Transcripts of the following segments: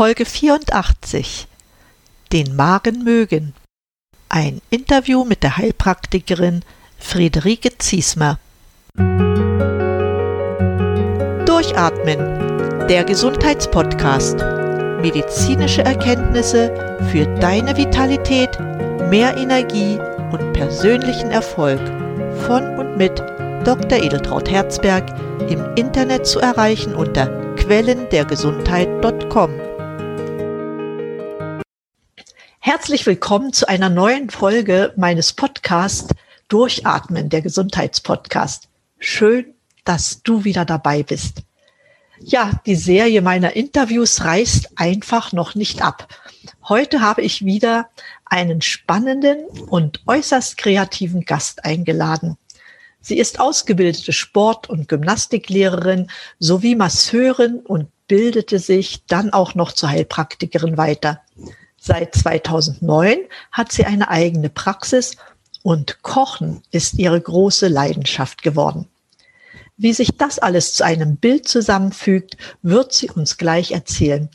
Folge 84 Den Magen mögen. Ein Interview mit der Heilpraktikerin Friederike Ziesmer. Durchatmen, der Gesundheitspodcast. Medizinische Erkenntnisse für deine Vitalität, mehr Energie und persönlichen Erfolg von und mit Dr. Edeltraut Herzberg im Internet zu erreichen unter quellendergesundheit.com. Herzlich willkommen zu einer neuen Folge meines Podcasts Durchatmen, der Gesundheitspodcast. Schön, dass du wieder dabei bist. Ja, die Serie meiner Interviews reißt einfach noch nicht ab. Heute habe ich wieder einen spannenden und äußerst kreativen Gast eingeladen. Sie ist ausgebildete Sport- und Gymnastiklehrerin sowie Masseurin und bildete sich dann auch noch zur Heilpraktikerin weiter. Seit 2009 hat sie eine eigene Praxis und Kochen ist ihre große Leidenschaft geworden. Wie sich das alles zu einem Bild zusammenfügt, wird sie uns gleich erzählen.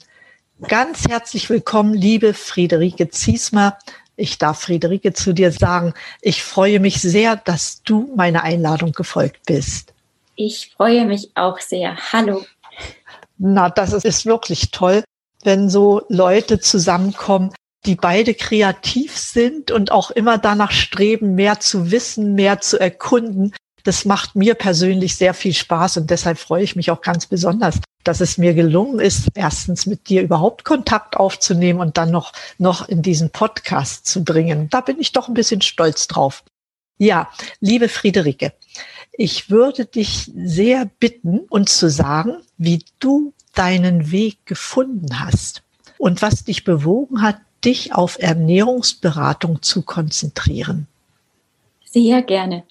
Ganz herzlich willkommen, liebe Friederike Ziesmer. Ich darf Friederike zu dir sagen, ich freue mich sehr, dass du meiner Einladung gefolgt bist. Ich freue mich auch sehr. Hallo. Na, das ist wirklich toll, wenn so Leute zusammenkommen, die beide kreativ sind und auch immer danach streben, mehr zu wissen, mehr zu erkunden. Das macht mir persönlich sehr viel Spaß und deshalb freue ich mich auch ganz besonders, dass es mir gelungen ist, erstens mit dir überhaupt Kontakt aufzunehmen und dann noch, noch in diesen Podcast zu bringen. Da bin ich doch ein bisschen stolz drauf. Ja, liebe Friederike, ich würde dich sehr bitten, uns zu sagen, wie du deinen Weg gefunden hast und was dich bewogen hat, dich auf Ernährungsberatung zu konzentrieren. Sehr gerne.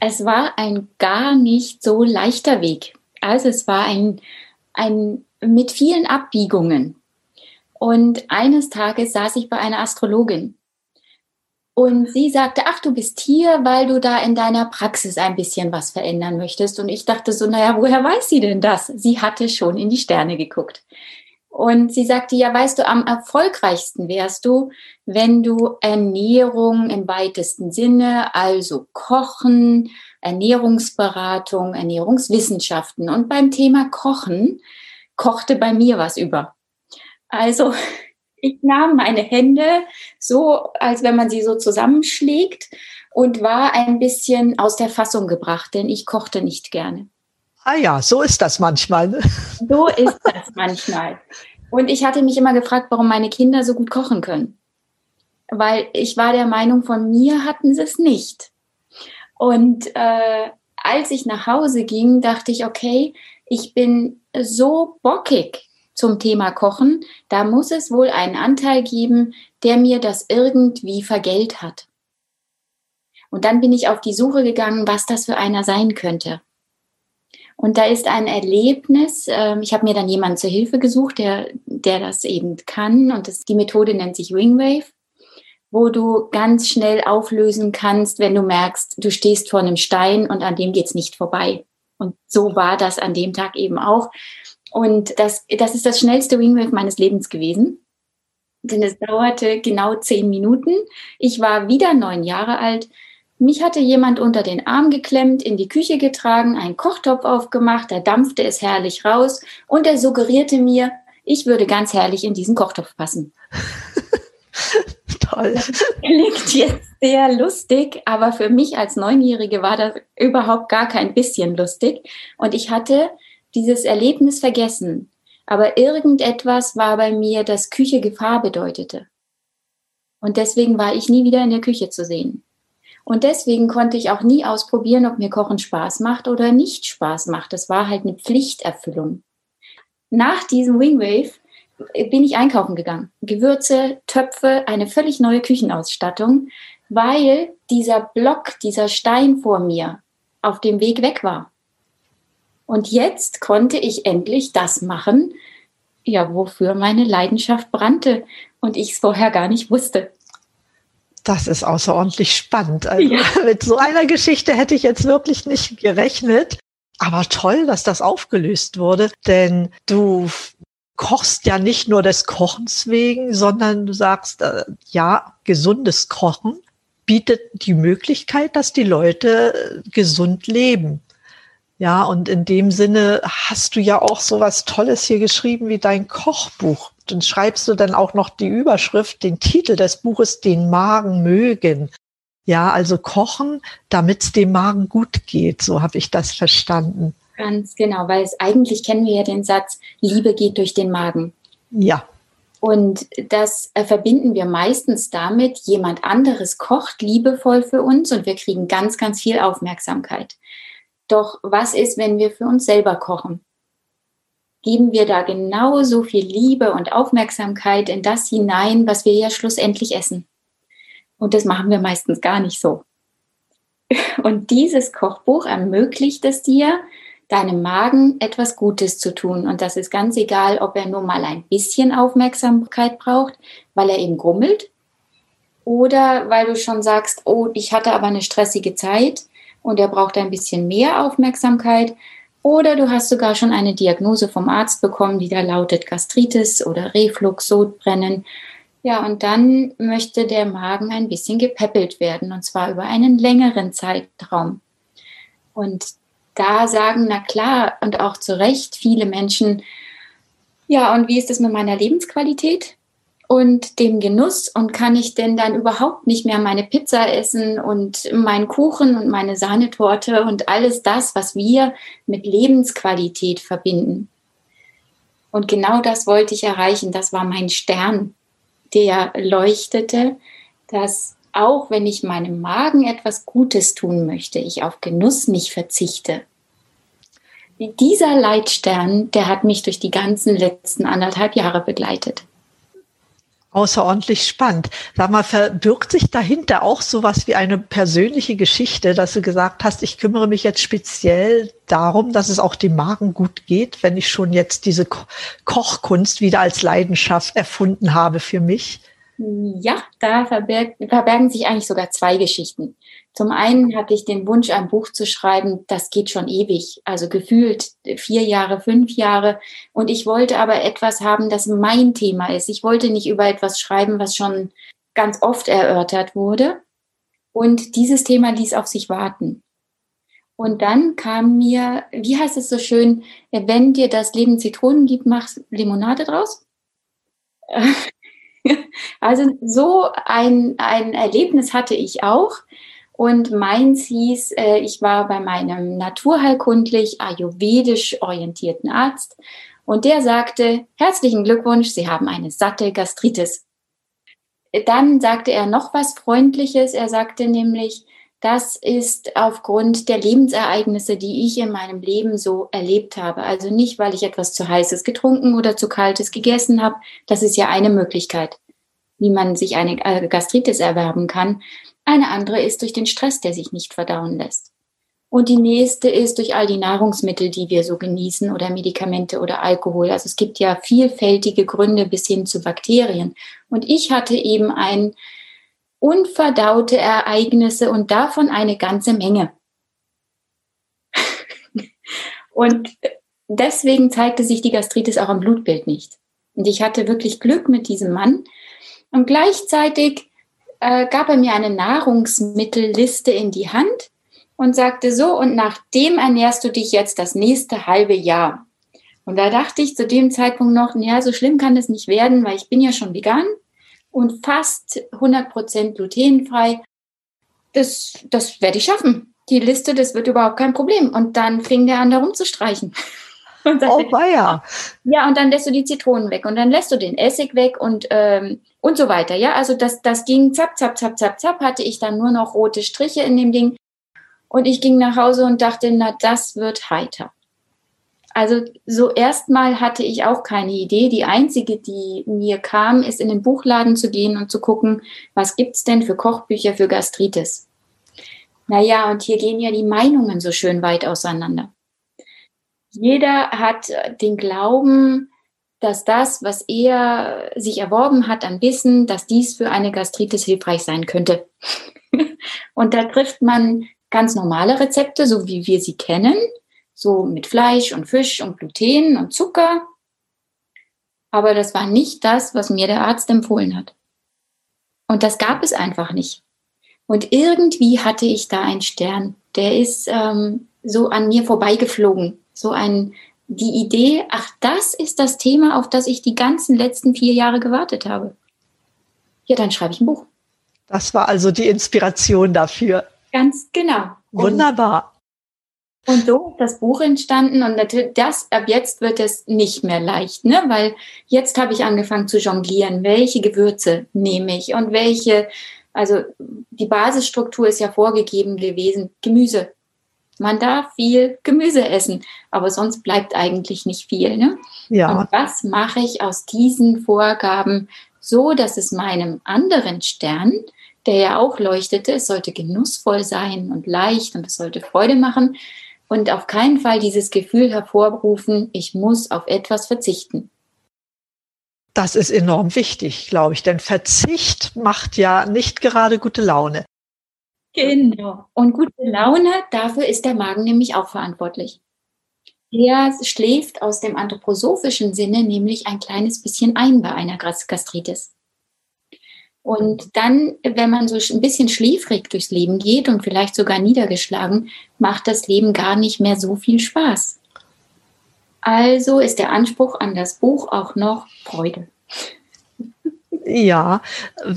Es war ein gar nicht so leichter Weg. Also es war ein, ein mit vielen Abbiegungen. Und eines Tages saß ich bei einer Astrologin. Und sie sagte, ach, du bist hier, weil du da in deiner Praxis ein bisschen was verändern möchtest. Und ich dachte so, naja, woher weiß sie denn das? Sie hatte schon in die Sterne geguckt. Und sie sagte, ja, weißt du, am erfolgreichsten wärst du, wenn du Ernährung im weitesten Sinne, also Kochen, Ernährungsberatung, Ernährungswissenschaften. Und beim Thema Kochen kochte bei mir was über. Also ich nahm meine Hände so, als wenn man sie so zusammenschlägt und war ein bisschen aus der Fassung gebracht, denn ich kochte nicht gerne. Ah ja, so ist das manchmal. Ne? So ist das manchmal. Und ich hatte mich immer gefragt, warum meine Kinder so gut kochen können. Weil ich war der Meinung, von mir hatten sie es nicht. Und äh, als ich nach Hause ging, dachte ich, okay, ich bin so bockig zum Thema Kochen, da muss es wohl einen Anteil geben, der mir das irgendwie vergällt hat. Und dann bin ich auf die Suche gegangen, was das für einer sein könnte. Und da ist ein Erlebnis, äh, ich habe mir dann jemanden zur Hilfe gesucht, der, der das eben kann. Und das, die Methode nennt sich Wingwave wo du ganz schnell auflösen kannst, wenn du merkst, du stehst vor einem Stein und an dem geht's nicht vorbei. Und so war das an dem Tag eben auch. Und das, das ist das schnellste Wingwave meines Lebens gewesen. Denn es dauerte genau zehn Minuten. Ich war wieder neun Jahre alt. Mich hatte jemand unter den Arm geklemmt, in die Küche getragen, einen Kochtopf aufgemacht, da dampfte es herrlich raus und er suggerierte mir, ich würde ganz herrlich in diesen Kochtopf passen. Toll. Klingt jetzt sehr lustig, aber für mich als Neunjährige war das überhaupt gar kein bisschen lustig. Und ich hatte dieses Erlebnis vergessen. Aber irgendetwas war bei mir, das Küche Gefahr bedeutete. Und deswegen war ich nie wieder in der Küche zu sehen. Und deswegen konnte ich auch nie ausprobieren, ob mir Kochen Spaß macht oder nicht Spaß macht. Das war halt eine Pflichterfüllung. Nach diesem Wingwave bin ich einkaufen gegangen. Gewürze, Töpfe, eine völlig neue Küchenausstattung, weil dieser Block, dieser Stein vor mir auf dem Weg weg war. Und jetzt konnte ich endlich das machen, ja, wofür meine Leidenschaft brannte und ich es vorher gar nicht wusste. Das ist außerordentlich spannend. Also ja. Mit so einer Geschichte hätte ich jetzt wirklich nicht gerechnet. Aber toll, dass das aufgelöst wurde, denn du kochst ja nicht nur des Kochens wegen, sondern du sagst, äh, ja, gesundes Kochen bietet die Möglichkeit, dass die Leute äh, gesund leben. Ja, und in dem Sinne hast du ja auch so was Tolles hier geschrieben wie dein Kochbuch. Dann schreibst du dann auch noch die Überschrift, den Titel des Buches, den Magen mögen. Ja, also kochen, damit es dem Magen gut geht. So habe ich das verstanden. Ganz genau, weil es eigentlich kennen wir ja den Satz, Liebe geht durch den Magen. Ja. Und das äh, verbinden wir meistens damit, jemand anderes kocht liebevoll für uns und wir kriegen ganz, ganz viel Aufmerksamkeit. Doch was ist, wenn wir für uns selber kochen? Geben wir da genauso viel Liebe und Aufmerksamkeit in das hinein, was wir ja schlussendlich essen? Und das machen wir meistens gar nicht so. Und dieses Kochbuch ermöglicht es dir, deinem Magen etwas Gutes zu tun. Und das ist ganz egal, ob er nur mal ein bisschen Aufmerksamkeit braucht, weil er eben grummelt, oder weil du schon sagst, oh, ich hatte aber eine stressige Zeit und er braucht ein bisschen mehr Aufmerksamkeit. Oder du hast sogar schon eine Diagnose vom Arzt bekommen, die da lautet Gastritis oder Reflux, Sodbrennen. Ja, und dann möchte der Magen ein bisschen gepäppelt werden und zwar über einen längeren Zeitraum. Und da sagen, na klar, und auch zu Recht, viele Menschen, ja, und wie ist es mit meiner Lebensqualität und dem Genuss? Und kann ich denn dann überhaupt nicht mehr meine Pizza essen und meinen Kuchen und meine Sahnetorte und alles das, was wir mit Lebensqualität verbinden? Und genau das wollte ich erreichen. Das war mein Stern, der leuchtete, dass auch wenn ich meinem Magen etwas Gutes tun möchte, ich auf Genuss nicht verzichte. Dieser Leitstern, der hat mich durch die ganzen letzten anderthalb Jahre begleitet. Außerordentlich spannend. Sag mal, verbirgt sich dahinter auch sowas wie eine persönliche Geschichte, dass du gesagt hast, ich kümmere mich jetzt speziell darum, dass es auch dem Magen gut geht, wenn ich schon jetzt diese Kochkunst wieder als Leidenschaft erfunden habe für mich? Ja, da verbergen sich eigentlich sogar zwei Geschichten. Zum einen hatte ich den Wunsch, ein Buch zu schreiben, das geht schon ewig, also gefühlt vier Jahre, fünf Jahre. Und ich wollte aber etwas haben, das mein Thema ist. Ich wollte nicht über etwas schreiben, was schon ganz oft erörtert wurde. Und dieses Thema ließ auf sich warten. Und dann kam mir, wie heißt es so schön, wenn dir das Leben Zitronen gibt, mach Limonade draus. Also so ein, ein Erlebnis hatte ich auch. Und meins hieß, äh, ich war bei meinem naturheilkundlich ayurvedisch orientierten Arzt und der sagte, herzlichen Glückwunsch, Sie haben eine satte Gastritis. Dann sagte er noch was Freundliches. Er sagte nämlich, das ist aufgrund der Lebensereignisse, die ich in meinem Leben so erlebt habe. Also nicht, weil ich etwas zu heißes getrunken oder zu kaltes gegessen habe. Das ist ja eine Möglichkeit, wie man sich eine Gastritis erwerben kann. Eine andere ist durch den Stress, der sich nicht verdauen lässt. Und die nächste ist durch all die Nahrungsmittel, die wir so genießen oder Medikamente oder Alkohol. Also es gibt ja vielfältige Gründe bis hin zu Bakterien. Und ich hatte eben ein unverdaute Ereignisse und davon eine ganze Menge. und deswegen zeigte sich die Gastritis auch am Blutbild nicht. Und ich hatte wirklich Glück mit diesem Mann. Und gleichzeitig äh, gab er mir eine Nahrungsmittelliste in die Hand und sagte so, und nach dem ernährst du dich jetzt das nächste halbe Jahr. Und da dachte ich zu dem Zeitpunkt noch, ja, so schlimm kann es nicht werden, weil ich bin ja schon vegan und fast 100% glutenfrei. Das, das werde ich schaffen. Die Liste, das wird überhaupt kein Problem. Und dann fing der an, da rumzustreichen. Und dann, oh, weia. Ja, und dann lässt du die Zitronen weg und dann lässt du den Essig weg und, ähm, und so weiter. Ja, also das, das ging zapp, zapp, zapp, zapp, zapp, hatte ich dann nur noch rote Striche in dem Ding. Und ich ging nach Hause und dachte, na, das wird heiter. Also so erstmal hatte ich auch keine Idee. Die einzige, die mir kam, ist in den Buchladen zu gehen und zu gucken, was gibt's denn für Kochbücher für Gastritis. Naja, und hier gehen ja die Meinungen so schön weit auseinander. Jeder hat äh, den Glauben, dass das, was er sich erworben hat an Wissen, dass dies für eine Gastritis hilfreich sein könnte. und da trifft man ganz normale Rezepte, so wie wir sie kennen, so mit Fleisch und Fisch und Gluten und Zucker. Aber das war nicht das, was mir der Arzt empfohlen hat. Und das gab es einfach nicht. Und irgendwie hatte ich da einen Stern, der ist ähm, so an mir vorbeigeflogen. So ein, die Idee, ach, das ist das Thema, auf das ich die ganzen letzten vier Jahre gewartet habe. Ja, dann schreibe ich ein Buch. Das war also die Inspiration dafür. Ganz genau. Wunderbar. Und so ist das Buch entstanden und das ab jetzt wird es nicht mehr leicht, ne? Weil jetzt habe ich angefangen zu jonglieren. Welche Gewürze nehme ich und welche? Also die Basisstruktur ist ja vorgegeben gewesen. Gemüse. Man darf viel Gemüse essen, aber sonst bleibt eigentlich nicht viel. Ne? Ja. Und was mache ich aus diesen Vorgaben so, dass es meinem anderen Stern, der ja auch leuchtete, es sollte genussvoll sein und leicht und es sollte Freude machen und auf keinen Fall dieses Gefühl hervorrufen, ich muss auf etwas verzichten. Das ist enorm wichtig, glaube ich, denn Verzicht macht ja nicht gerade gute Laune. Genau. Und gute Laune, dafür ist der Magen nämlich auch verantwortlich. Er schläft aus dem anthroposophischen Sinne nämlich ein kleines bisschen ein bei einer Gastritis. Und dann, wenn man so ein bisschen schläfrig durchs Leben geht und vielleicht sogar niedergeschlagen, macht das Leben gar nicht mehr so viel Spaß. Also ist der Anspruch an das Buch auch noch Freude. Ja,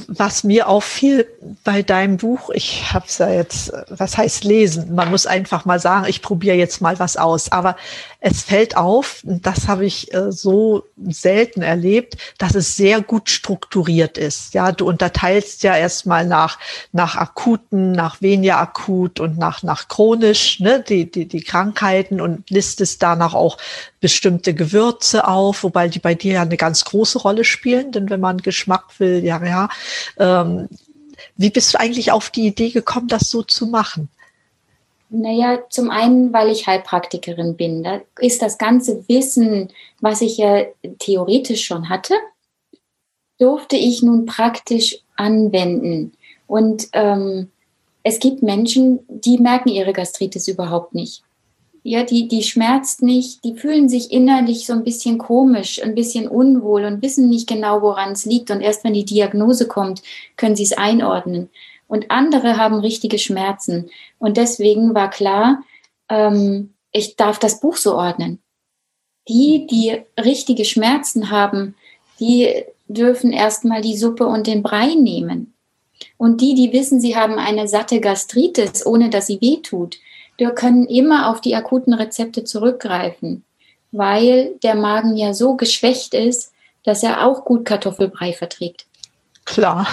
was mir auffiel bei deinem Buch, ich habe es ja jetzt, was heißt lesen? Man muss einfach mal sagen, ich probiere jetzt mal was aus. Aber es fällt auf, das habe ich äh, so selten erlebt, dass es sehr gut strukturiert ist. Ja, du unterteilst ja erstmal nach, nach akuten, nach weniger akut und nach, nach chronisch, ne, die, die, die Krankheiten und listest danach auch bestimmte Gewürze auf, wobei die bei dir ja eine ganz große Rolle spielen, denn wenn man Geschmack will, ja, ja. Ähm, wie bist du eigentlich auf die Idee gekommen, das so zu machen? Naja, zum einen, weil ich Heilpraktikerin bin. Da ist das ganze Wissen, was ich ja theoretisch schon hatte, durfte ich nun praktisch anwenden. Und ähm, es gibt Menschen, die merken ihre Gastritis überhaupt nicht. Ja, die, die schmerzt nicht, die fühlen sich innerlich so ein bisschen komisch, ein bisschen unwohl und wissen nicht genau, woran es liegt. Und erst wenn die Diagnose kommt, können sie es einordnen und andere haben richtige Schmerzen. Und deswegen war klar, ähm, ich darf das Buch so ordnen. Die, die richtige Schmerzen haben, die dürfen erstmal die Suppe und den Brei nehmen. Und die, die wissen, sie haben eine satte Gastritis, ohne dass sie wehtut, die können immer auf die akuten Rezepte zurückgreifen, weil der Magen ja so geschwächt ist, dass er auch gut Kartoffelbrei verträgt. Klar.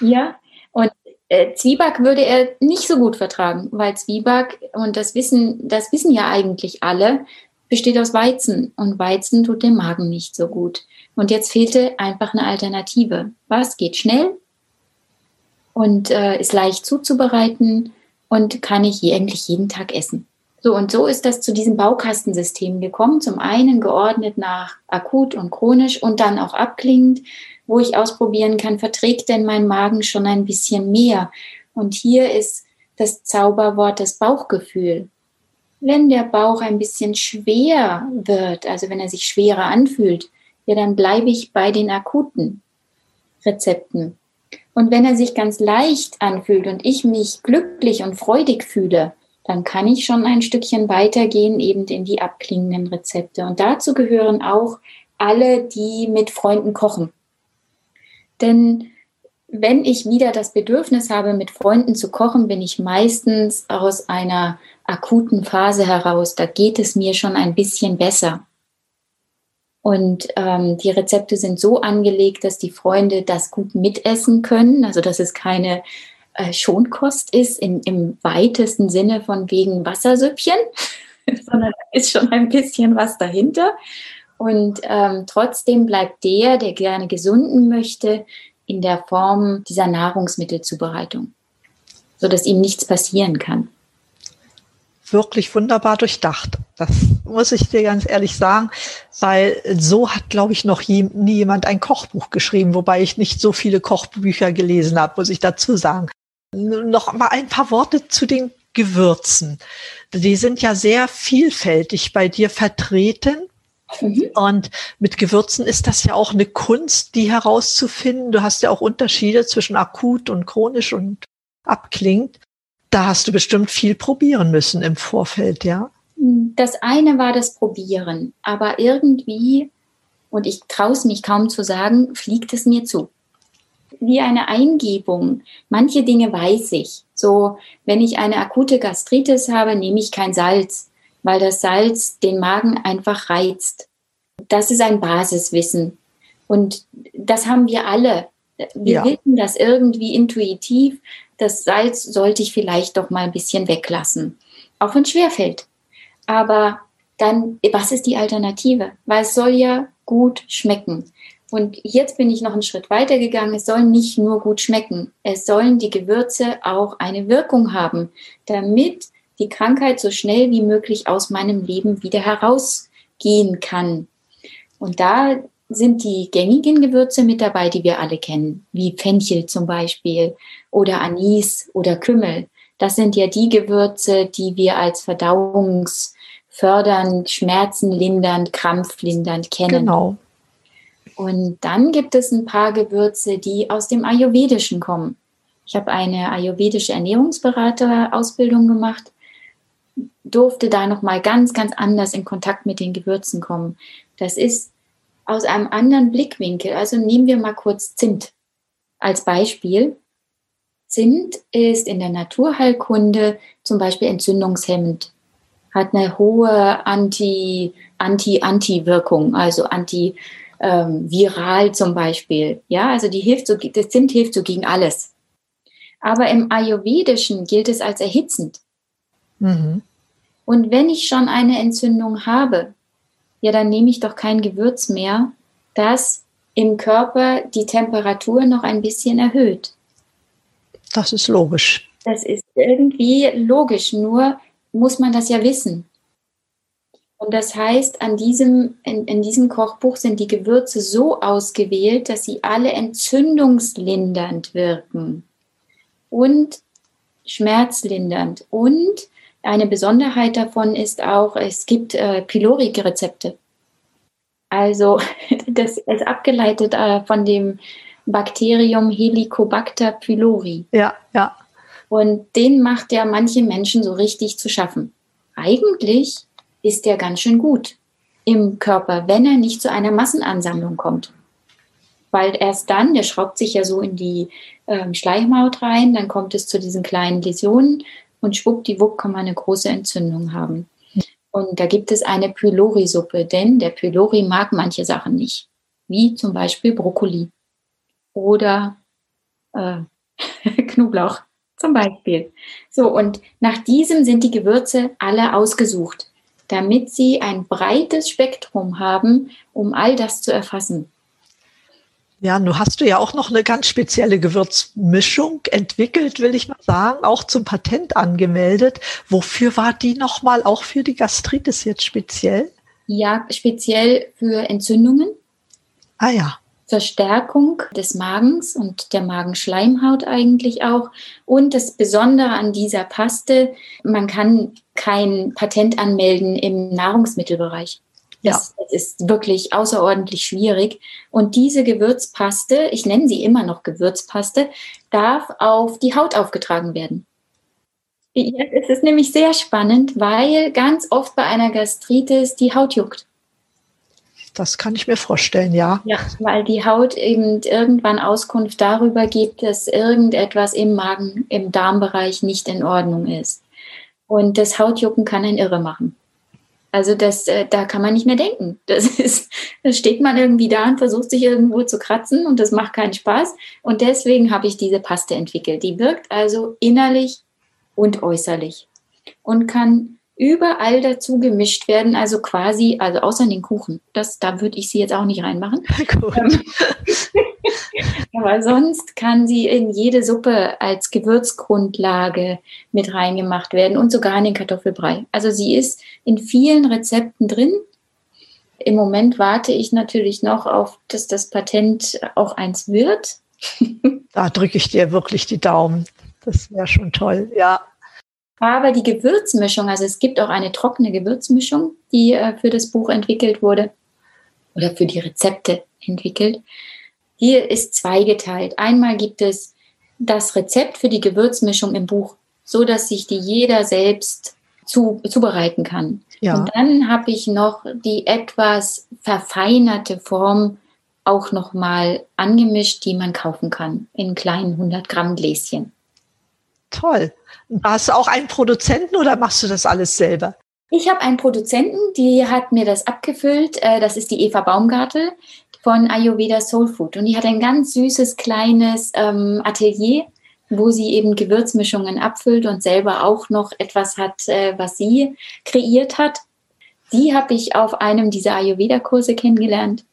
Ja, und äh, Zwieback würde er nicht so gut vertragen, weil Zwieback, und das wissen, das wissen ja eigentlich alle, besteht aus Weizen und Weizen tut dem Magen nicht so gut. Und jetzt fehlte einfach eine Alternative. Was geht schnell und äh, ist leicht zuzubereiten und kann ich eigentlich jeden Tag essen. So und so ist das zu diesem Baukastensystem gekommen. Zum einen geordnet nach akut und chronisch und dann auch abklingend wo ich ausprobieren kann, verträgt denn mein Magen schon ein bisschen mehr? Und hier ist das Zauberwort das Bauchgefühl. Wenn der Bauch ein bisschen schwer wird, also wenn er sich schwerer anfühlt, ja, dann bleibe ich bei den akuten Rezepten. Und wenn er sich ganz leicht anfühlt und ich mich glücklich und freudig fühle, dann kann ich schon ein Stückchen weitergehen, eben in die abklingenden Rezepte. Und dazu gehören auch alle, die mit Freunden kochen. Denn wenn ich wieder das Bedürfnis habe, mit Freunden zu kochen, bin ich meistens aus einer akuten Phase heraus. Da geht es mir schon ein bisschen besser. Und ähm, die Rezepte sind so angelegt, dass die Freunde das gut mitessen können. Also dass es keine äh, Schonkost ist in, im weitesten Sinne von wegen Wassersüppchen, sondern da ist schon ein bisschen was dahinter. Und ähm, trotzdem bleibt der, der gerne gesunden möchte, in der Form dieser Nahrungsmittelzubereitung, sodass ihm nichts passieren kann. Wirklich wunderbar durchdacht. Das muss ich dir ganz ehrlich sagen, weil so hat, glaube ich, noch nie, nie jemand ein Kochbuch geschrieben, wobei ich nicht so viele Kochbücher gelesen habe, muss ich dazu sagen. Noch mal ein paar Worte zu den Gewürzen. Die sind ja sehr vielfältig bei dir vertreten Mhm. Und mit Gewürzen ist das ja auch eine Kunst, die herauszufinden. Du hast ja auch Unterschiede zwischen akut und chronisch und abklingt. Da hast du bestimmt viel probieren müssen im Vorfeld, ja? Das eine war das Probieren, aber irgendwie, und ich traue es mich kaum zu sagen, fliegt es mir zu. Wie eine Eingebung. Manche Dinge weiß ich. So, wenn ich eine akute Gastritis habe, nehme ich kein Salz weil das Salz den Magen einfach reizt. Das ist ein Basiswissen. Und das haben wir alle. Wir ja. wissen das irgendwie intuitiv. Das Salz sollte ich vielleicht doch mal ein bisschen weglassen. Auch wenn es schwerfällt. Aber dann, was ist die Alternative? Weil es soll ja gut schmecken. Und jetzt bin ich noch einen Schritt weiter gegangen. Es soll nicht nur gut schmecken. Es sollen die Gewürze auch eine Wirkung haben, damit die Krankheit so schnell wie möglich aus meinem Leben wieder herausgehen kann. Und da sind die gängigen Gewürze mit dabei, die wir alle kennen, wie Fenchel zum Beispiel oder Anis oder Kümmel. Das sind ja die Gewürze, die wir als verdauungsfördernd, schmerzenlindernd, krampflindernd kennen. Genau. Und dann gibt es ein paar Gewürze, die aus dem Ayurvedischen kommen. Ich habe eine ayurvedische Ernährungsberaterausbildung gemacht durfte da noch mal ganz, ganz anders in Kontakt mit den Gewürzen kommen. Das ist aus einem anderen Blickwinkel. Also nehmen wir mal kurz Zimt als Beispiel. Zimt ist in der Naturheilkunde zum Beispiel entzündungshemmend, hat eine hohe Anti, Anti, Anti-Wirkung, also antiviral ähm, zum Beispiel. Ja, also die hilft so, das Zimt hilft so gegen alles. Aber im Ayurvedischen gilt es als erhitzend. Mhm. Und wenn ich schon eine Entzündung habe, ja, dann nehme ich doch kein Gewürz mehr, das im Körper die Temperatur noch ein bisschen erhöht. Das ist logisch. Das ist irgendwie logisch, nur muss man das ja wissen. Und das heißt, an diesem, in, in diesem Kochbuch sind die Gewürze so ausgewählt, dass sie alle entzündungslindernd wirken und schmerzlindernd und eine Besonderheit davon ist auch, es gibt äh, Pylori-Rezepte. Also das ist abgeleitet äh, von dem Bakterium Helicobacter pylori. Ja, ja. Und den macht ja manche Menschen so richtig zu schaffen. Eigentlich ist der ganz schön gut im Körper, wenn er nicht zu einer Massenansammlung kommt. Weil erst dann, der schraubt sich ja so in die ähm, Schleimhaut rein, dann kommt es zu diesen kleinen Läsionen und schwuppdiwupp kann man eine große Entzündung haben. Und da gibt es eine Pylori-Suppe, denn der Pylori mag manche Sachen nicht, wie zum Beispiel Brokkoli oder äh, Knoblauch zum Beispiel. So, und nach diesem sind die Gewürze alle ausgesucht, damit sie ein breites Spektrum haben, um all das zu erfassen. Ja, nun hast du ja auch noch eine ganz spezielle Gewürzmischung entwickelt, will ich mal sagen, auch zum Patent angemeldet. Wofür war die nochmal auch für die Gastritis jetzt speziell? Ja, speziell für Entzündungen. Ah ja. Verstärkung des Magens und der Magenschleimhaut eigentlich auch. Und das Besondere an dieser Paste, man kann kein Patent anmelden im Nahrungsmittelbereich. Das, ja. ist wirklich außerordentlich schwierig. Und diese Gewürzpaste, ich nenne sie immer noch Gewürzpaste, darf auf die Haut aufgetragen werden. Ja, es ist nämlich sehr spannend, weil ganz oft bei einer Gastritis die Haut juckt. Das kann ich mir vorstellen, ja. Ja, weil die Haut eben irgendwann Auskunft darüber gibt, dass irgendetwas im Magen, im Darmbereich nicht in Ordnung ist. Und das Hautjucken kann einen irre machen. Also das, äh, da kann man nicht mehr denken. Das ist, da steht man irgendwie da und versucht sich irgendwo zu kratzen und das macht keinen Spaß. Und deswegen habe ich diese Paste entwickelt. Die wirkt also innerlich und äußerlich und kann überall dazu gemischt werden, also quasi, also außer in den Kuchen. Das, da würde ich sie jetzt auch nicht reinmachen. Gut. Aber sonst kann sie in jede Suppe als Gewürzgrundlage mit reingemacht werden und sogar in den Kartoffelbrei. Also sie ist in vielen Rezepten drin. Im Moment warte ich natürlich noch auf, dass das Patent auch eins wird. Da drücke ich dir wirklich die Daumen. Das wäre schon toll, ja. Aber die Gewürzmischung, also es gibt auch eine trockene Gewürzmischung, die äh, für das Buch entwickelt wurde. oder für die Rezepte entwickelt. Hier ist zweigeteilt. Einmal gibt es das Rezept für die Gewürzmischung im Buch, so dass sich die jeder selbst zu, zubereiten kann. Ja. Und dann habe ich noch die etwas verfeinerte Form auch noch mal angemischt, die man kaufen kann in kleinen 100 Gramm Gläschen. Toll. Hast du auch einen Produzenten oder machst du das alles selber? Ich habe einen Produzenten, die hat mir das abgefüllt. Äh, das ist die Eva Baumgartel von Ayurveda Soul Food. Und die hat ein ganz süßes kleines ähm, Atelier, wo sie eben Gewürzmischungen abfüllt und selber auch noch etwas hat, äh, was sie kreiert hat. Die habe ich auf einem dieser Ayurveda-Kurse kennengelernt.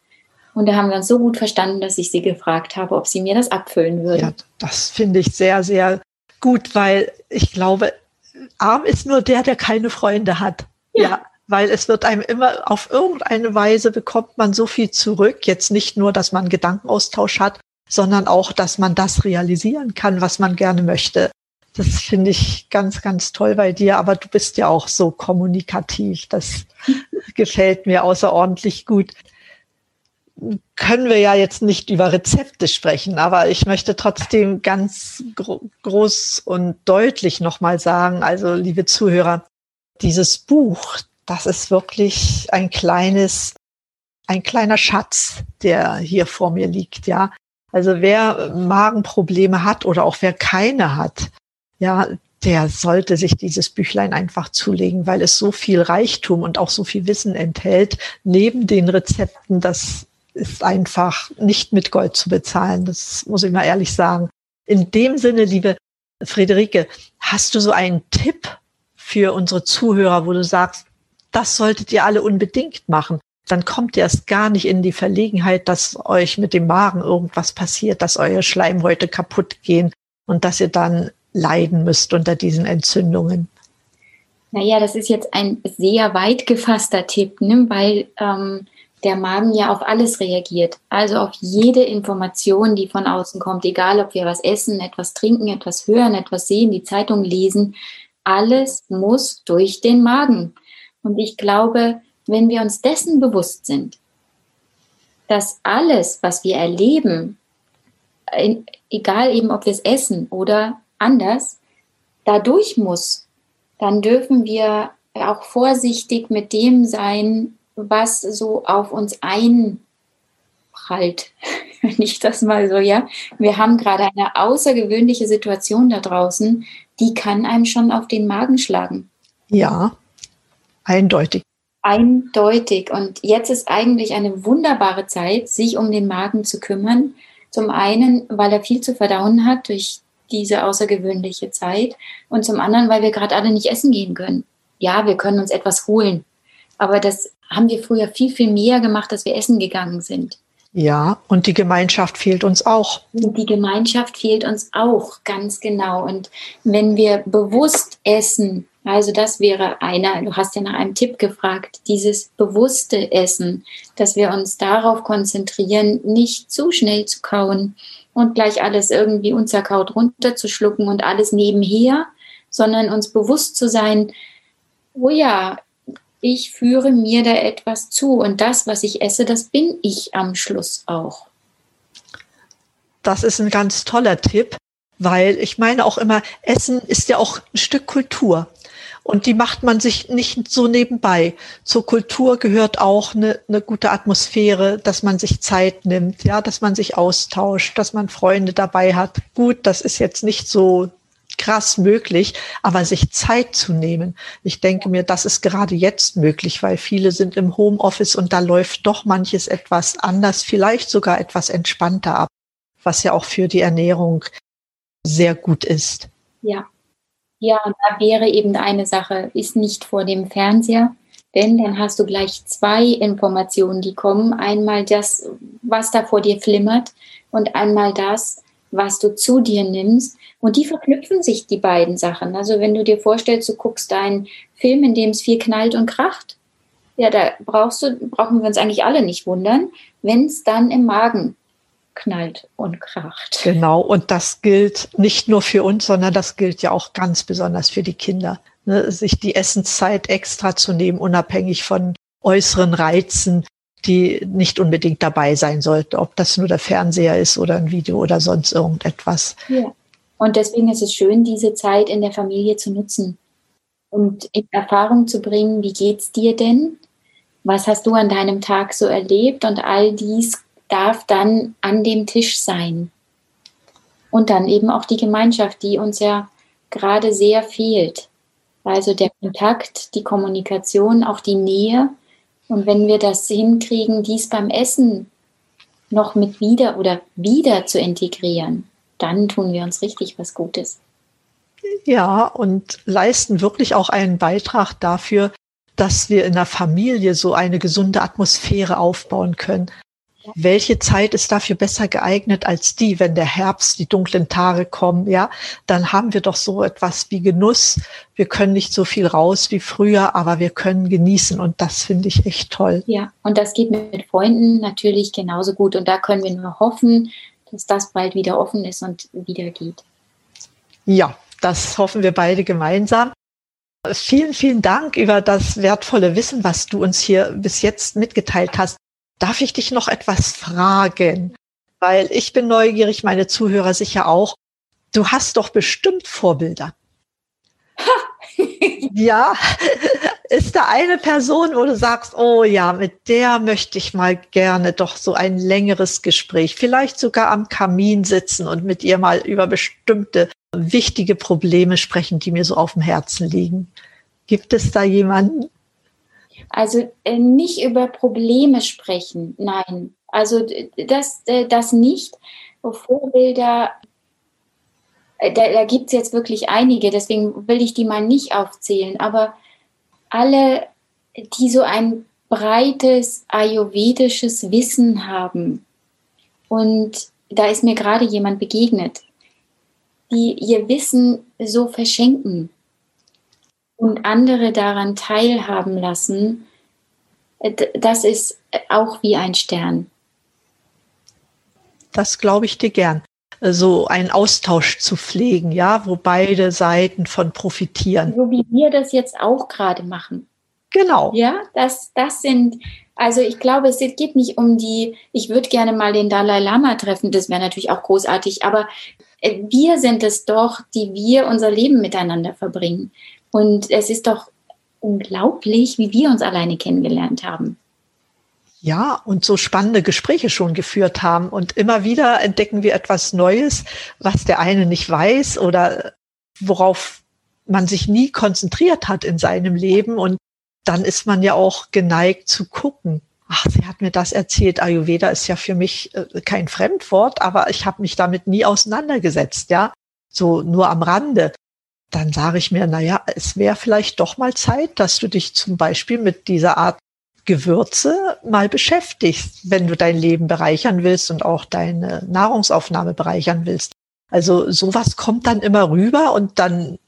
Und da haben wir uns so gut verstanden, dass ich sie gefragt habe, ob sie mir das abfüllen würde. Ja, das finde ich sehr, sehr gut, weil ich glaube, arm ist nur der, der keine Freunde hat. Ja. ja. Weil es wird einem immer auf irgendeine Weise bekommt man so viel zurück. Jetzt nicht nur, dass man Gedankenaustausch hat, sondern auch, dass man das realisieren kann, was man gerne möchte. Das finde ich ganz, ganz toll bei dir. Aber du bist ja auch so kommunikativ. Das gefällt mir außerordentlich gut können wir ja jetzt nicht über Rezepte sprechen, aber ich möchte trotzdem ganz gro groß und deutlich nochmal sagen, also liebe Zuhörer, dieses Buch, das ist wirklich ein kleines, ein kleiner Schatz, der hier vor mir liegt, ja. Also wer Magenprobleme hat oder auch wer keine hat, ja, der sollte sich dieses Büchlein einfach zulegen, weil es so viel Reichtum und auch so viel Wissen enthält, neben den Rezepten, das ist einfach nicht mit Gold zu bezahlen. Das muss ich mal ehrlich sagen. In dem Sinne, liebe Friederike, hast du so einen Tipp für unsere Zuhörer, wo du sagst, das solltet ihr alle unbedingt machen? Dann kommt ihr erst gar nicht in die Verlegenheit, dass euch mit dem Magen irgendwas passiert, dass eure Schleimhäute kaputt gehen und dass ihr dann leiden müsst unter diesen Entzündungen. Naja, das ist jetzt ein sehr weit gefasster Tipp, ne? weil ähm, der Magen ja auf alles reagiert. Also auf jede Information, die von außen kommt, egal ob wir was essen, etwas trinken, etwas hören, etwas sehen, die Zeitung lesen. Alles muss durch den Magen. Und ich glaube, wenn wir uns dessen bewusst sind, dass alles, was wir erleben, egal eben ob wir es essen oder anders, dadurch muss, dann dürfen wir auch vorsichtig mit dem sein, was so auf uns einprallt, wenn ich das mal so, ja. Wir haben gerade eine außergewöhnliche Situation da draußen, die kann einem schon auf den Magen schlagen. Ja, eindeutig. Eindeutig. Und jetzt ist eigentlich eine wunderbare Zeit, sich um den Magen zu kümmern. Zum einen, weil er viel zu verdauen hat durch diese außergewöhnliche Zeit und zum anderen, weil wir gerade alle nicht essen gehen können. Ja, wir können uns etwas holen, aber das haben wir früher viel, viel mehr gemacht, dass wir essen gegangen sind. Ja, und die Gemeinschaft fehlt uns auch. Die Gemeinschaft fehlt uns auch, ganz genau. Und wenn wir bewusst essen, also das wäre einer, du hast ja nach einem Tipp gefragt, dieses bewusste Essen, dass wir uns darauf konzentrieren, nicht zu schnell zu kauen und gleich alles irgendwie unzerkaut runterzuschlucken und alles nebenher, sondern uns bewusst zu sein, oh ja, ich führe mir da etwas zu und das, was ich esse, das bin ich am Schluss auch. Das ist ein ganz toller Tipp, weil ich meine auch immer, Essen ist ja auch ein Stück Kultur. Und die macht man sich nicht so nebenbei. Zur Kultur gehört auch eine, eine gute Atmosphäre, dass man sich Zeit nimmt, ja, dass man sich austauscht, dass man Freunde dabei hat. Gut, das ist jetzt nicht so krass möglich, aber sich Zeit zu nehmen. Ich denke mir, das ist gerade jetzt möglich, weil viele sind im Homeoffice und da läuft doch manches etwas anders, vielleicht sogar etwas entspannter ab, was ja auch für die Ernährung sehr gut ist. Ja. Ja, da wäre eben eine Sache, ist nicht vor dem Fernseher, denn dann hast du gleich zwei Informationen, die kommen. Einmal das, was da vor dir flimmert und einmal das, was du zu dir nimmst. Und die verknüpfen sich, die beiden Sachen. Also wenn du dir vorstellst, du guckst einen Film, in dem es viel knallt und kracht, ja, da brauchst du, brauchen wir uns eigentlich alle nicht wundern, wenn es dann im Magen knallt und kracht. Genau, und das gilt nicht nur für uns, sondern das gilt ja auch ganz besonders für die Kinder. Ne, sich die Essenszeit extra zu nehmen, unabhängig von äußeren Reizen, die nicht unbedingt dabei sein sollte, ob das nur der Fernseher ist oder ein Video oder sonst irgendetwas. Ja. Und deswegen ist es schön, diese Zeit in der Familie zu nutzen und in Erfahrung zu bringen, wie geht's dir denn? Was hast du an deinem Tag so erlebt? Und all dies darf dann an dem Tisch sein. Und dann eben auch die Gemeinschaft, die uns ja gerade sehr fehlt. Also der Kontakt, die Kommunikation, auch die Nähe. Und wenn wir das hinkriegen, dies beim Essen noch mit wieder oder wieder zu integrieren, dann tun wir uns richtig was Gutes. Ja, und leisten wirklich auch einen Beitrag dafür, dass wir in der Familie so eine gesunde Atmosphäre aufbauen können. Welche Zeit ist dafür besser geeignet als die, wenn der Herbst, die dunklen Tage kommen, ja? Dann haben wir doch so etwas wie Genuss. Wir können nicht so viel raus wie früher, aber wir können genießen und das finde ich echt toll. Ja, und das geht mit Freunden natürlich genauso gut und da können wir nur hoffen, dass das bald wieder offen ist und wieder geht. Ja, das hoffen wir beide gemeinsam. Vielen, vielen Dank über das wertvolle Wissen, was du uns hier bis jetzt mitgeteilt hast. Darf ich dich noch etwas fragen? Weil ich bin neugierig, meine Zuhörer sicher auch. Du hast doch bestimmt Vorbilder. ja, ist da eine Person, wo du sagst, oh ja, mit der möchte ich mal gerne doch so ein längeres Gespräch, vielleicht sogar am Kamin sitzen und mit ihr mal über bestimmte wichtige Probleme sprechen, die mir so auf dem Herzen liegen. Gibt es da jemanden? Also äh, nicht über Probleme sprechen, nein. Also das, äh, das nicht. Vorbilder, äh, da, da gibt es jetzt wirklich einige, deswegen will ich die mal nicht aufzählen, aber alle, die so ein breites ayurvedisches Wissen haben. Und da ist mir gerade jemand begegnet, die ihr Wissen so verschenken und andere daran teilhaben lassen, äh, das ist auch wie ein Stern. Das glaube ich dir gern. So einen Austausch zu pflegen, ja, wo beide Seiten von profitieren. So wie wir das jetzt auch gerade machen. Genau. Ja, das, das sind, also ich glaube, es geht nicht um die, ich würde gerne mal den Dalai Lama treffen, das wäre natürlich auch großartig, aber äh, wir sind es doch, die wir unser Leben miteinander verbringen. Und es ist doch unglaublich, wie wir uns alleine kennengelernt haben. Ja, und so spannende Gespräche schon geführt haben. Und immer wieder entdecken wir etwas Neues, was der eine nicht weiß oder worauf man sich nie konzentriert hat in seinem Leben. Und dann ist man ja auch geneigt zu gucken. Ach, sie hat mir das erzählt. Ayurveda ist ja für mich äh, kein Fremdwort, aber ich habe mich damit nie auseinandergesetzt, ja. So nur am Rande dann sage ich mir, na ja, es wäre vielleicht doch mal Zeit, dass du dich zum Beispiel mit dieser Art Gewürze mal beschäftigst, wenn du dein Leben bereichern willst und auch deine Nahrungsaufnahme bereichern willst. Also sowas kommt dann immer rüber und dann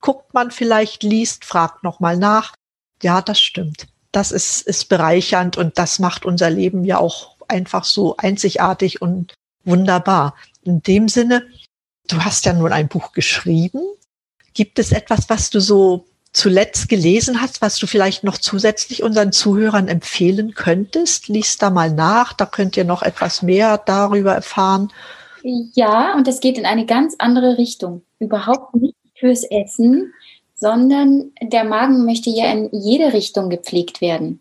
guckt man vielleicht, liest, fragt nochmal nach. Ja, das stimmt. Das ist, ist bereichernd und das macht unser Leben ja auch einfach so einzigartig und wunderbar. In dem Sinne, du hast ja nun ein Buch geschrieben Gibt es etwas, was du so zuletzt gelesen hast, was du vielleicht noch zusätzlich unseren Zuhörern empfehlen könntest? Lies da mal nach, da könnt ihr noch etwas mehr darüber erfahren. Ja, und es geht in eine ganz andere Richtung. Überhaupt nicht fürs Essen, sondern der Magen möchte ja in jede Richtung gepflegt werden.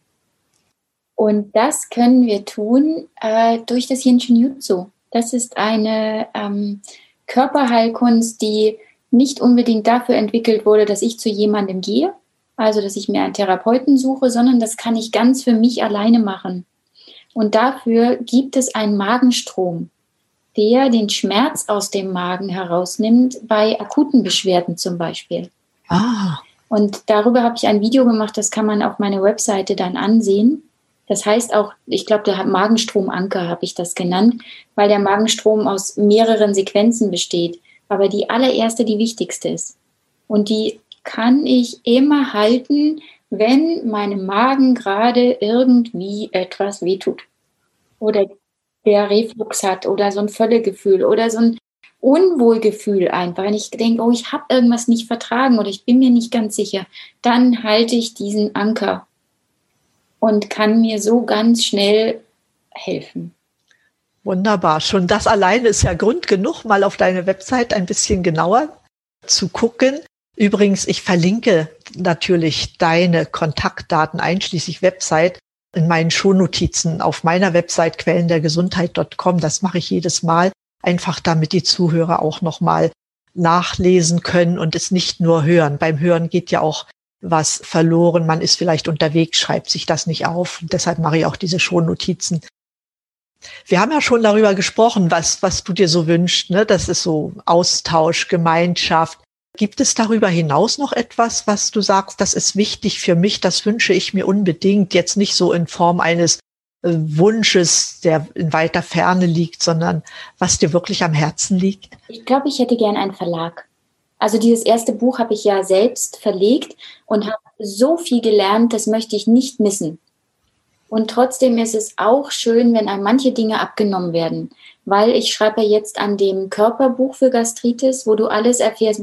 Und das können wir tun äh, durch das Yinshin Jutsu. Das ist eine ähm, Körperheilkunst, die nicht unbedingt dafür entwickelt wurde, dass ich zu jemandem gehe, also dass ich mir einen Therapeuten suche, sondern das kann ich ganz für mich alleine machen. Und dafür gibt es einen Magenstrom, der den Schmerz aus dem Magen herausnimmt, bei akuten Beschwerden zum Beispiel. Ah. Und darüber habe ich ein Video gemacht, das kann man auf meiner Webseite dann ansehen. Das heißt auch, ich glaube, der Magenstromanker habe ich das genannt, weil der Magenstrom aus mehreren Sequenzen besteht aber die allererste die wichtigste ist. Und die kann ich immer halten, wenn meinem Magen gerade irgendwie etwas wehtut. Oder der Reflux hat oder so ein Völlegefühl oder so ein Unwohlgefühl einfach. Wenn ich denke, oh, ich habe irgendwas nicht vertragen oder ich bin mir nicht ganz sicher, dann halte ich diesen Anker. und kann mir so ganz schnell helfen. Wunderbar. Schon das alleine ist ja Grund genug, mal auf deine Website ein bisschen genauer zu gucken. Übrigens, ich verlinke natürlich deine Kontaktdaten einschließlich Website in meinen Shownotizen auf meiner Website quellendergesundheit.com. Das mache ich jedes Mal, einfach damit die Zuhörer auch nochmal nachlesen können und es nicht nur hören. Beim Hören geht ja auch was verloren. Man ist vielleicht unterwegs, schreibt sich das nicht auf. Und deshalb mache ich auch diese Shownotizen. Wir haben ja schon darüber gesprochen, was, was du dir so wünschst. Ne? Das ist so Austausch, Gemeinschaft. Gibt es darüber hinaus noch etwas, was du sagst, das ist wichtig für mich, das wünsche ich mir unbedingt, jetzt nicht so in Form eines äh, Wunsches, der in weiter Ferne liegt, sondern was dir wirklich am Herzen liegt? Ich glaube, ich hätte gern einen Verlag. Also dieses erste Buch habe ich ja selbst verlegt und habe so viel gelernt, das möchte ich nicht missen. Und trotzdem ist es auch schön, wenn einem manche Dinge abgenommen werden, weil ich schreibe jetzt an dem Körperbuch für Gastritis, wo du alles erfährst,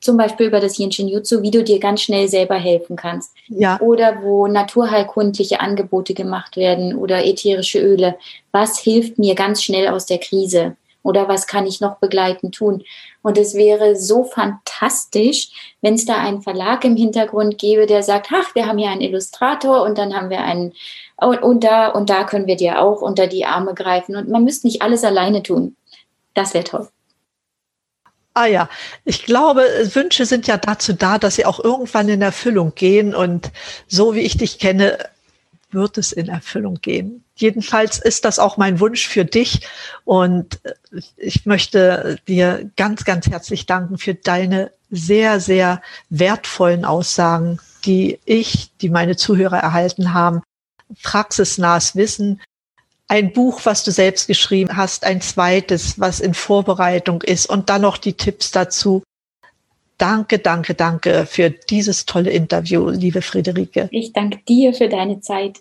zum Beispiel über das Yin Jutsu, wie du dir ganz schnell selber helfen kannst. Ja. Oder wo naturheilkundliche Angebote gemacht werden oder ätherische Öle. Was hilft mir ganz schnell aus der Krise? Oder was kann ich noch begleitend tun? Und es wäre so fantastisch, wenn es da einen Verlag im Hintergrund gäbe, der sagt, ach, wir haben hier einen Illustrator und dann haben wir einen, und, und da, und da können wir dir auch unter die Arme greifen. Und man müsste nicht alles alleine tun. Das wäre toll. Ah ja, ich glaube, Wünsche sind ja dazu da, dass sie auch irgendwann in Erfüllung gehen. Und so wie ich dich kenne, wird es in Erfüllung gehen. Jedenfalls ist das auch mein Wunsch für dich. Und ich möchte dir ganz, ganz herzlich danken für deine sehr, sehr wertvollen Aussagen, die ich, die meine Zuhörer erhalten haben. Praxisnahes Wissen, ein Buch, was du selbst geschrieben hast, ein zweites, was in Vorbereitung ist und dann noch die Tipps dazu. Danke, danke, danke für dieses tolle Interview, liebe Friederike. Ich danke dir für deine Zeit.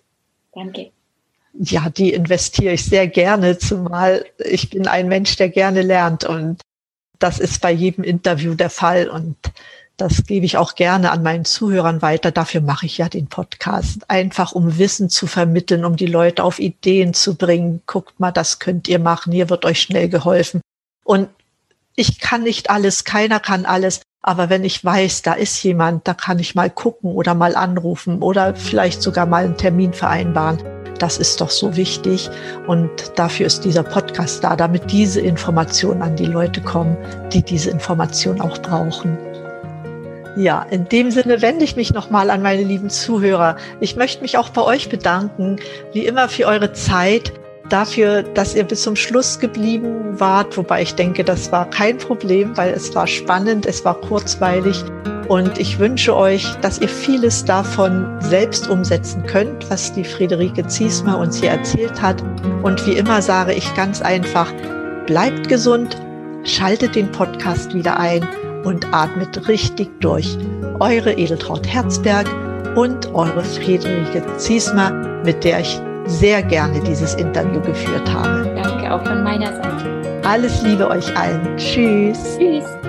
Danke. Ja, die investiere ich sehr gerne, zumal ich bin ein Mensch, der gerne lernt und das ist bei jedem Interview der Fall und das gebe ich auch gerne an meinen Zuhörern weiter. Dafür mache ich ja den Podcast. Einfach um Wissen zu vermitteln, um die Leute auf Ideen zu bringen. Guckt mal, das könnt ihr machen. Hier wird euch schnell geholfen. Und ich kann nicht alles, keiner kann alles. Aber wenn ich weiß, da ist jemand, da kann ich mal gucken oder mal anrufen oder vielleicht sogar mal einen Termin vereinbaren. Das ist doch so wichtig. Und dafür ist dieser Podcast da, damit diese Informationen an die Leute kommen, die diese Information auch brauchen. Ja, in dem Sinne wende ich mich nochmal an meine lieben Zuhörer. Ich möchte mich auch bei euch bedanken, wie immer für eure Zeit, dafür, dass ihr bis zum Schluss geblieben wart, wobei ich denke, das war kein Problem, weil es war spannend, es war kurzweilig und ich wünsche euch, dass ihr vieles davon selbst umsetzen könnt, was die Friederike Ziesmer uns hier erzählt hat. Und wie immer sage ich ganz einfach, bleibt gesund, schaltet den Podcast wieder ein und atmet richtig durch. Eure Edeltraut Herzberg und eure Friederike Ziesmer, mit der ich sehr gerne dieses Interview geführt habe. Danke auch von meiner Seite. Alles Liebe euch allen. Tschüss. Tschüss.